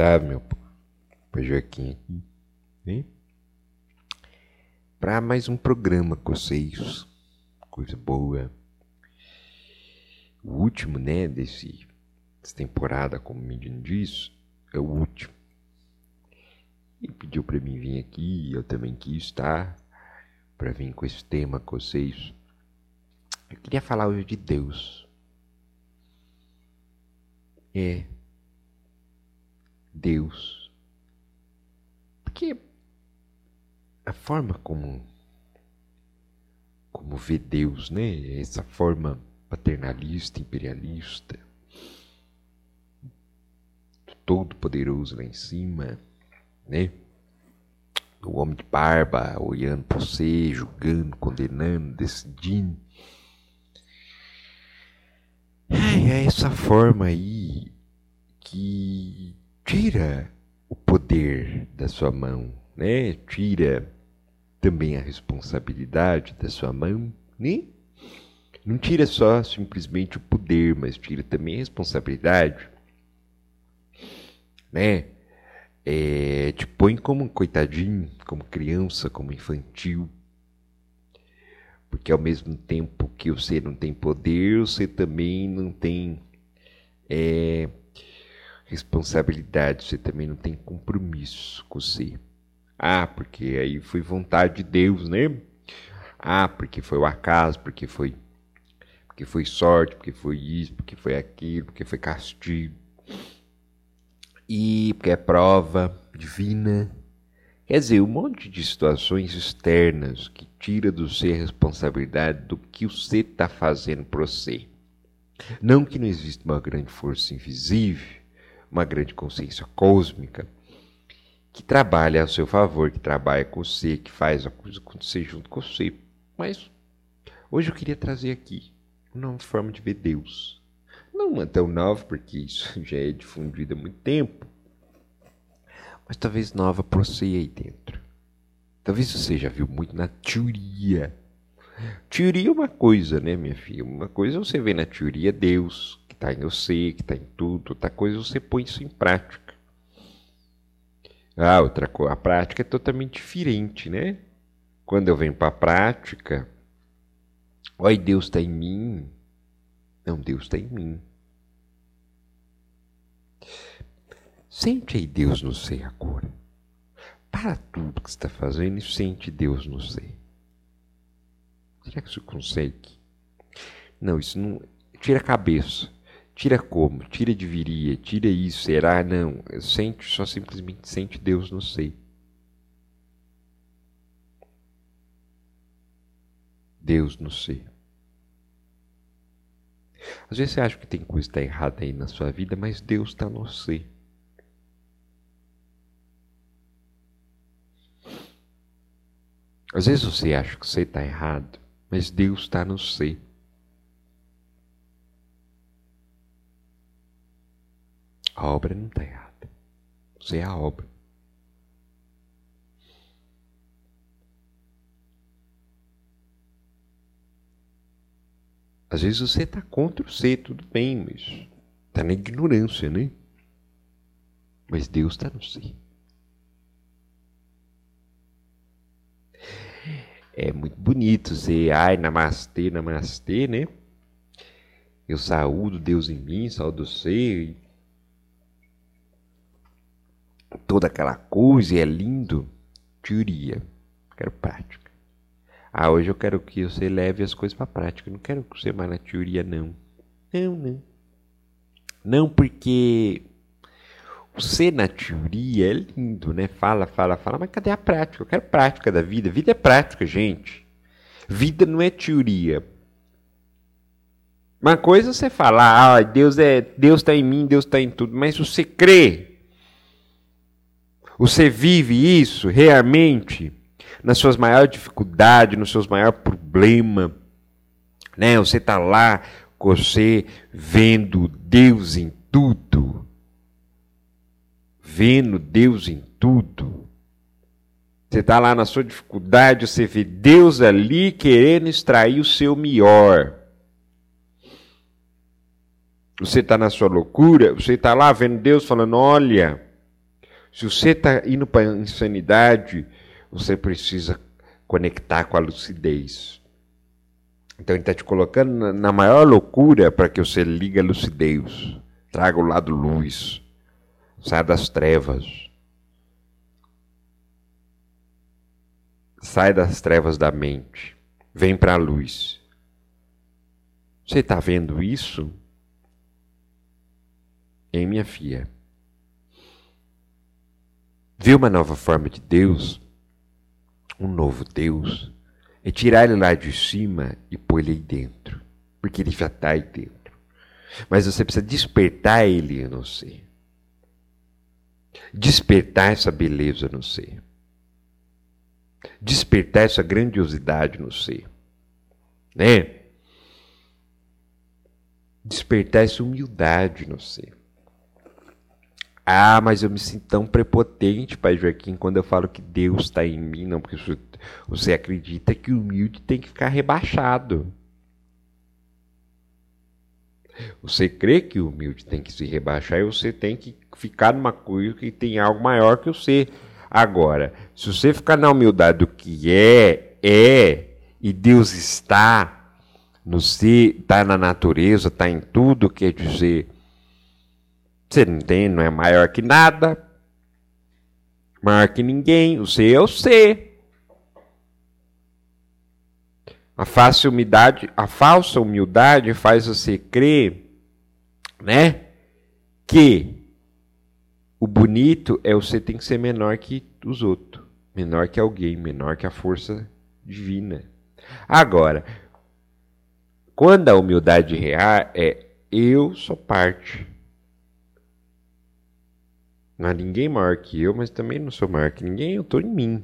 salve, meu pai Joaquim aqui. Hein? Para mais um programa com vocês. Coisa boa. O último, né, desse, dessa temporada, como o menino diz, é o último. Ele pediu para mim vir aqui, eu também quis estar, para vir com esse tema com vocês. Eu queria falar hoje de Deus. É. Deus. Porque a forma como como vê Deus, né? Essa forma paternalista, imperialista, todo poderoso lá em cima, né? O homem de barba olhando para você, julgando, condenando, decidindo. É essa forma aí que tira o poder da sua mão, né? Tira também a responsabilidade da sua mão, né? Não tira só simplesmente o poder, mas tira também a responsabilidade, né? É, te põe como um coitadinho, como criança, como infantil. Porque ao mesmo tempo que você não tem poder, você também não tem é, responsabilidade, você também não tem compromisso com você. Ah, porque aí foi vontade de Deus, né? Ah, porque foi o acaso, porque foi porque foi sorte, porque foi isso, porque foi aquilo, porque foi castigo. E porque é prova divina. Quer dizer, um monte de situações externas que tira do ser a responsabilidade do que você está fazendo para você. Não que não exista uma grande força invisível, uma grande consciência cósmica que trabalha a seu favor, que trabalha com você, que faz a coisa acontecer junto com você. Mas hoje eu queria trazer aqui uma nova forma de ver Deus. Não é tão nova, porque isso já é difundido há muito tempo, mas talvez nova para você aí dentro. Talvez você já viu muito na teoria. Teoria é uma coisa, né, minha filha? Uma coisa é você vê na teoria Deus, está em você, que está em tudo. Outra coisa você põe isso em prática. Ah, outra coisa, a prática é totalmente diferente, né? Quando eu venho para a prática, oi, Deus está em mim. Não, Deus está em mim. Sente aí Deus no ser agora. Para tudo que está fazendo e sente Deus no ser. Será que você consegue? Não, isso não. Tira a cabeça. Tira como? Tira deveria, tira isso, será? Não. Sente, só simplesmente sente Deus no ser. Deus no ser. Às vezes você acha que tem coisa que está errada aí na sua vida, mas Deus está no ser. Às vezes você acha que você está errado, mas Deus está no ser. A obra não está errada. Você é a obra. Às vezes você está contra o ser, tudo bem, mas está na ignorância, né? Mas Deus está no ser. É muito bonito ser, ai, namastê, namastê, né? Eu saúdo Deus em mim, saúdo você, toda aquela coisa e é lindo. Teoria. Quero prática. Ah, hoje eu quero que você leve as coisas para prática. Não quero que você mais na teoria, não. Não, não. Não, porque o ser na teoria é lindo, né? Fala, fala, fala, mas cadê a prática? Eu quero prática da vida. Vida é prática, gente. Vida não é teoria. Uma coisa é você falar, ah, Deus é, Deus está em mim, Deus está em tudo, mas você crê você vive isso realmente nas suas maiores dificuldades, nos seus maiores problemas. Né? Você está lá você vendo Deus em tudo. Vendo Deus em tudo. Você está lá na sua dificuldade, você vê Deus ali querendo extrair o seu melhor. Você está na sua loucura, você está lá vendo Deus falando: olha Se você está indo para a insanidade, você precisa conectar com a lucidez. Então ele está te colocando na maior loucura para que você ligue a lucidez, traga o lado luz, saia das trevas. Sai das trevas da mente, vem para a luz. Você está vendo isso? Em minha filha. Vê uma nova forma de Deus, um novo Deus, é tirar ele lá de cima e pôr ele aí dentro, porque ele já está aí dentro. Mas você precisa despertar ele no ser. Despertar essa beleza no ser. Despertar essa grandiosidade no ser. Né? Despertar essa humildade no ser. Ah, mas eu me sinto tão prepotente, Pai Joaquim, quando eu falo que Deus está em mim. Não, porque você acredita que o humilde tem que ficar rebaixado. Você crê que o humilde tem que se rebaixar e você tem que ficar numa coisa que tem algo maior que você. Agora, se você ficar na humildade do que é, é, e Deus está no ser, está na natureza, está em tudo, quer dizer você não tem, não é maior que nada, maior que ninguém. O C é o C. A falsa humildade, a falsa humildade faz você crer, né, que o bonito é você tem que ser menor que os outros, menor que alguém, menor que a força divina. Agora, quando a humildade real é eu sou parte não há ninguém maior que eu, mas também não sou maior que ninguém, eu estou em mim.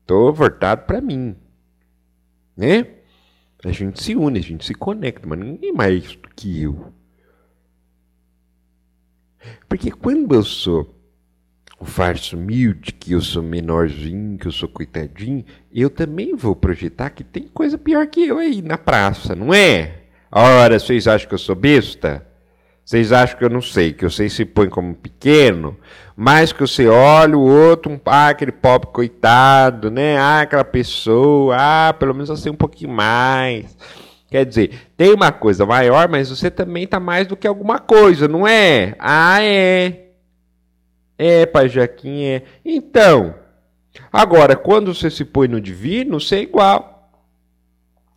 Estou voltado para mim. Né? A gente se une, a gente se conecta, mas ninguém mais do que eu. Porque quando eu sou o farso humilde, que eu sou menorzinho, que eu sou coitadinho, eu também vou projetar que tem coisa pior que eu aí na praça, não é? Ora, vocês acham que eu sou besta? Vocês acham que eu não sei, que vocês se põem como pequeno, mas que você olha o outro, um, ah, aquele pobre coitado, né? Ah, aquela pessoa, ah, pelo menos você um pouquinho mais. Quer dizer, tem uma coisa maior, mas você também está mais do que alguma coisa, não é? Ah, é. É, pai Jaquim, é. Então, agora, quando você se põe no divino, você é igual.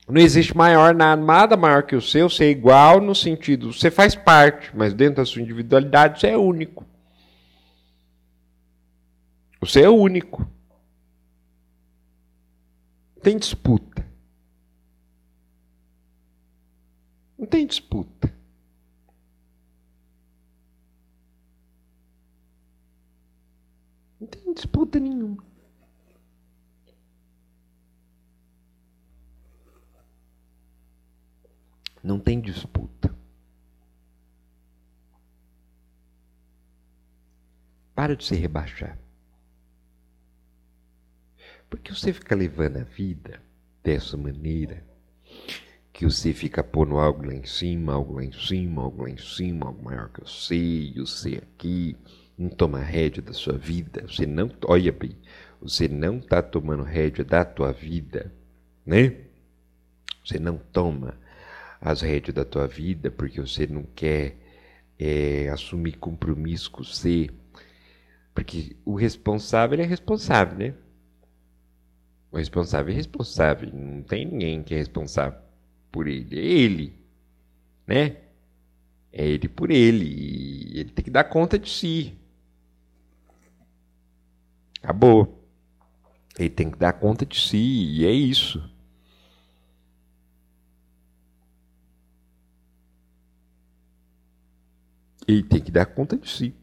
Não existe maior nada maior que o seu, ser igual no sentido, você faz parte, mas dentro da sua individualidade você é único. Você é único. Tem disputa. Não tem disputa. Não tem disputa nenhuma. Não tem disputa. Para de se rebaixar. Porque você fica levando a vida dessa maneira, que você fica pondo algo lá em cima, algo lá em cima, algo lá em cima, algo maior que eu sei, eu sei aqui, não toma rédea da sua vida, você não, olha bem, você não está tomando rédea da tua vida, né? Você não toma as rédeas da tua vida porque você não quer é, assumir compromisso com você. Porque o responsável é responsável, né? O responsável é responsável. Não tem ninguém que é responsável por ele. É ele. Né? É ele por ele. E ele tem que dar conta de si. Acabou. Ele tem que dar conta de si. E é isso. Ele tem que dar conta de si.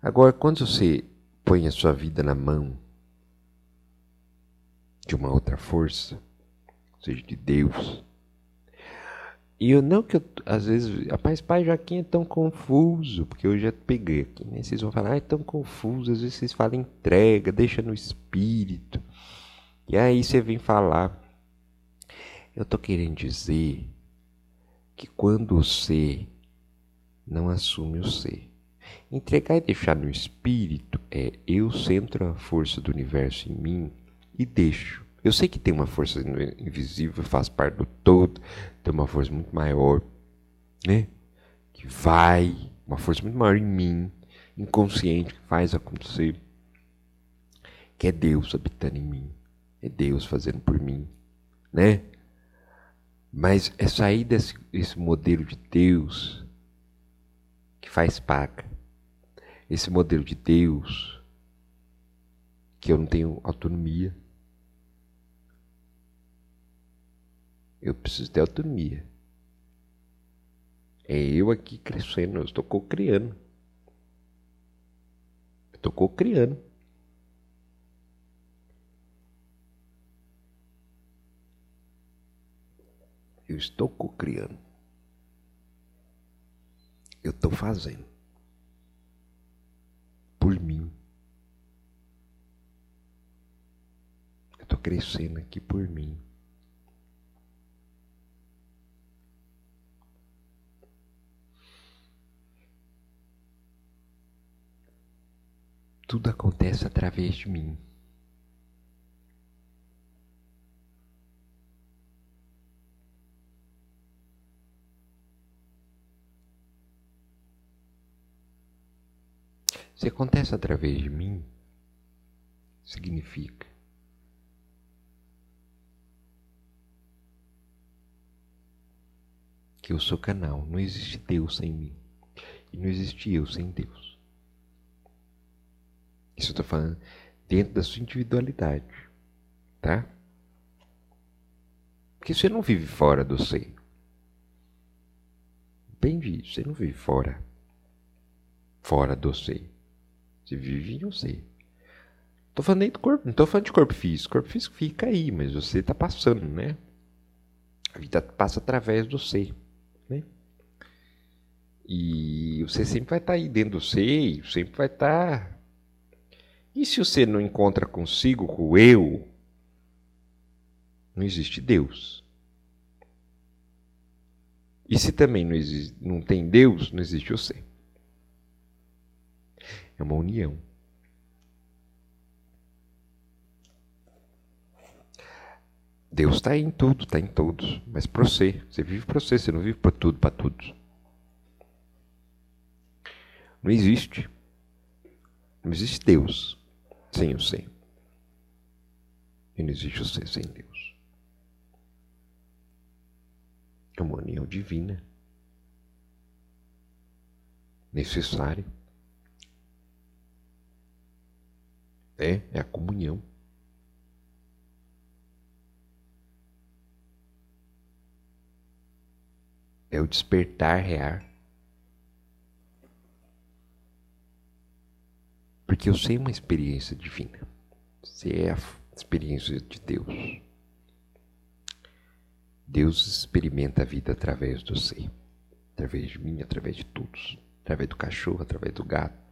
Agora, quando você põe a sua vida na mão de uma outra força, seja de Deus, e eu não que eu, às vezes, rapaz, pai Joaquim é tão confuso, porque eu já peguei aqui, né? Vocês vão falar, ah, é tão confuso, às vezes vocês falam entrega, deixa no espírito. E aí você vem falar. Eu tô querendo dizer que quando você não assume o ser, entregar e deixar no espírito é eu centro a força do universo em mim e deixo. Eu sei que tem uma força invisível, faz parte do todo, tem uma força muito maior, né? Que vai, uma força muito maior em mim, inconsciente, que faz acontecer. Que é Deus habitando em mim. É Deus fazendo por mim, né? Mas é sair desse, desse modelo de Deus que faz paga. Esse modelo de Deus que eu não tenho autonomia. Eu preciso ter autonomia. É eu aqui crescendo, eu estou co-criando. Estou co-criando. Eu estou co-criando. Eu estou fazendo. Por mim. Eu estou crescendo aqui por mim. Tudo acontece através de mim. Se acontece através de mim, significa que eu sou canal. Não existe Deus sem mim. E não existe eu sem Deus. Isso eu estou falando dentro da sua individualidade, tá? Porque você não vive fora do ser. Entende isso? Você não vive fora. Fora do ser. Você vive em você. Tô falando nem do corpo, não tô falando de corpo físico. Corpo físico fica aí, mas você tá passando, né? A vida passa através do ser, né? E você sempre vai estar tá aí dentro do ser, sempre vai estar tá e se você não encontra consigo com o eu, não existe Deus. E se também não, existe, não tem Deus, não existe você. É uma união. Deus está em tudo, está em todos. Mas para você, você vive para você, você não vive para tudo, para todos. Não existe. Não existe Deus sem o ser. E não existe o ser sem Deus. É uma união divina. Necessária. É, é a comunhão. É o despertar real. Porque eu sei uma experiência divina. Você é a experiência de Deus. Deus experimenta a vida através do ser. Através de mim, através de todos. Através do cachorro, através do gato.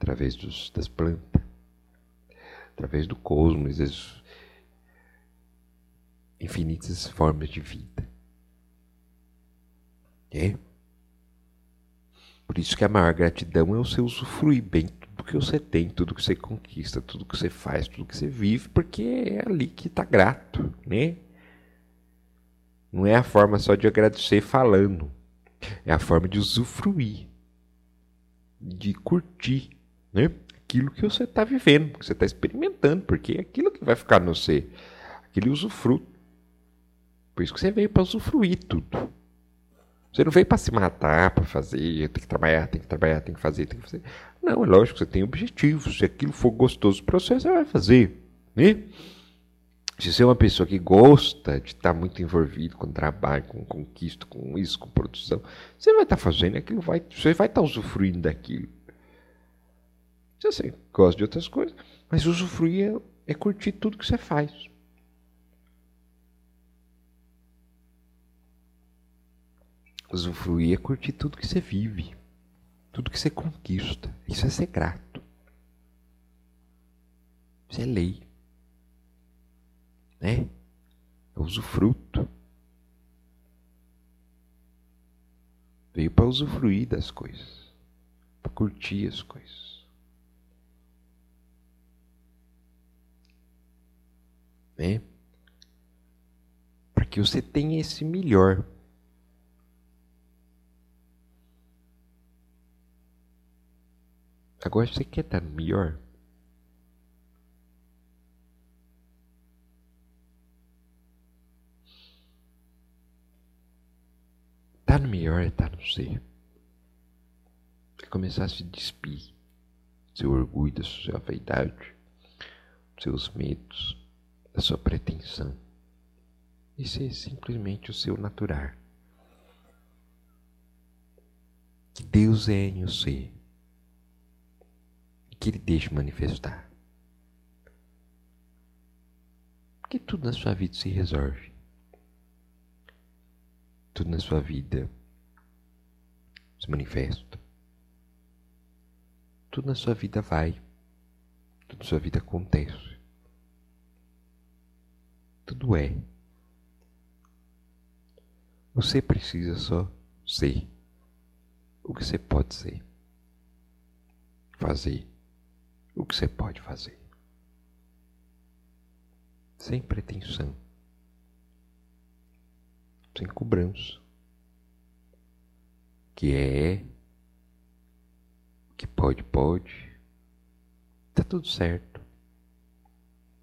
Através dos, das plantas. Através do cosmos. Das infinitas formas de vida. É? Por isso que a maior gratidão é o seu usufruir bem tudo que você tem, tudo que você conquista, tudo que você faz, tudo que você vive, porque é ali que está grato, né? Não é a forma só de agradecer falando, é a forma de usufruir, de curtir, né? Aquilo que você está vivendo, que você está experimentando, porque é aquilo que vai ficar no você, aquele usufruto. Por isso que você veio para usufruir tudo. Você não veio para se matar, para fazer, tem que trabalhar, tem que trabalhar, tem que fazer, tem que fazer. Não, é lógico, você tem objetivos. Se aquilo for gostoso para você, você vai fazer. Né? Se você é uma pessoa que gosta de estar muito envolvido com trabalho, com conquista, com isso, com produção, você vai estar fazendo aquilo, vai, você vai estar usufruindo daquilo. Se você gosta de outras coisas, mas usufruir é, é curtir tudo que você faz. Usufruir é curtir tudo que você vive, tudo que você conquista. Isso é ser grato. Isso é lei. Né? É usufruto. Veio para usufruir das coisas, para curtir as coisas. Né? Para que você tenha esse melhor. Agora você quer estar no melhor? Estar tá no melhor é estar tá no ser. É começar a se despir do seu orgulho, da sua vaidade, dos seus medos, da sua pretensão. E ser simplesmente o seu natural. Que Deus é em você que Ele deixe manifestar. Porque tudo na sua vida se resolve. Tudo na sua vida se manifesta. Tudo na sua vida vai. Tudo na sua vida acontece. Tudo é. Você precisa só ser o que você pode ser. Fazer o que você pode fazer. Sem pretensão, sem cobrança. Que é, que pode, pode. Tá tudo certo.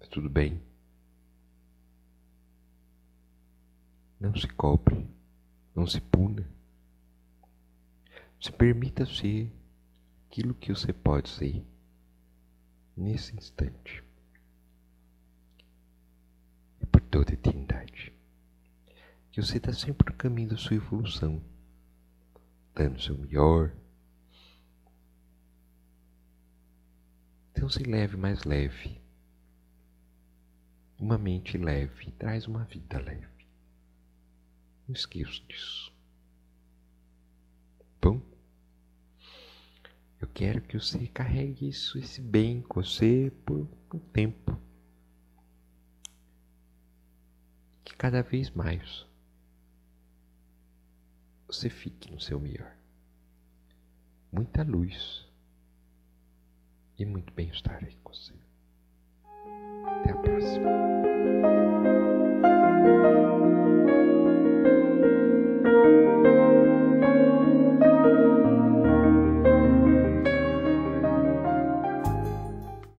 Tá tudo bem. Não se cobre, não se puna. Se permita ser aquilo que você pode ser nesse instante e por toda a eternidade. Que você está sempre no caminho da sua evolução, dando o seu melhor. Então se leve mais leve. Uma mente leve traz uma vida leve. Não esqueça disso. Bom? Eu quero que você carregue isso, esse bem com você por um tempo. Que cada vez mais você fique no seu melhor. Muita luz e muito bem-estar aí com você. Até a próxima.